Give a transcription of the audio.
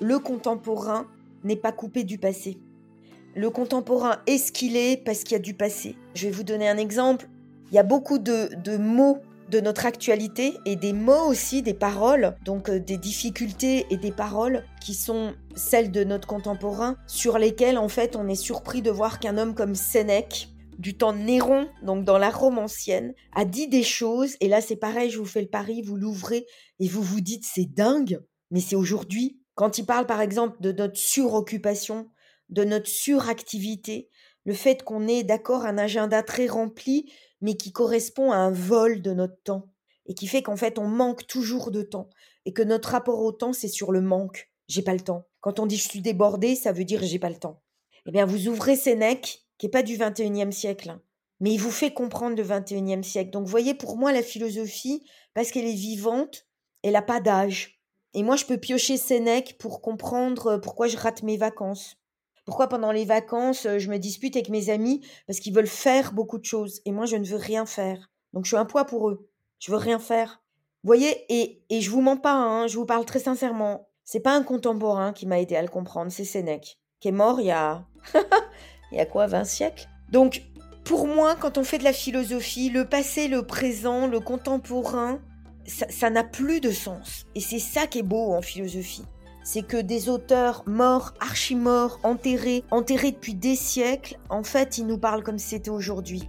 le contemporain n'est pas coupé du passé. Le contemporain est ce qu'il est parce qu'il y a du passé. Je vais vous donner un exemple. Il y a beaucoup de, mots de notre actualité et des mots aussi, des paroles, donc euh, des difficultés et des paroles qui sont celles de notre contemporain, sur lesquelles en fait on est surpris de voir qu'un homme comme Sénèque, du temps de Néron, donc dans la Rome ancienne, a dit des choses, et là c'est pareil, je vous fais le pari, vous l'ouvrez et vous vous dites c'est dingue, mais c'est aujourd'hui. Quand il parle par exemple de notre suroccupation, de notre suractivité, le fait qu'on ait d'accord un agenda très rempli, mais qui correspond à un vol de notre temps et qui fait qu'en fait on manque toujours de temps et que notre rapport au temps c'est sur le manque. J'ai pas le temps. Quand on dit je suis débordé, ça veut dire j'ai pas le temps. Eh bien, vous ouvrez Sénèque, qui est pas du 21e siècle, hein, mais il vous fait comprendre le 21e siècle. Donc, voyez, pour moi, la philosophie, parce qu'elle est vivante, elle a pas d'âge. Et moi, je peux piocher Sénèque pour comprendre pourquoi je rate mes vacances. Pourquoi pendant les vacances, euh, je me dispute avec mes amis parce qu'ils veulent faire beaucoup de choses et moi, je ne veux rien faire. Donc, je suis un poids pour eux. Je veux rien faire. Vous voyez, et, et je vous mens pas, hein, je vous parle très sincèrement. C'est pas un contemporain qui m'a aidé à le comprendre, c'est Sénèque, qui est mort il y a. il y a quoi, 20 siècles? Donc, pour moi, quand on fait de la philosophie, le passé, le présent, le contemporain, ça n'a plus de sens. Et c'est ça qui est beau en philosophie c'est que des auteurs morts, archi-morts, enterrés, enterrés depuis des siècles, en fait, ils nous parlent comme c'était aujourd'hui.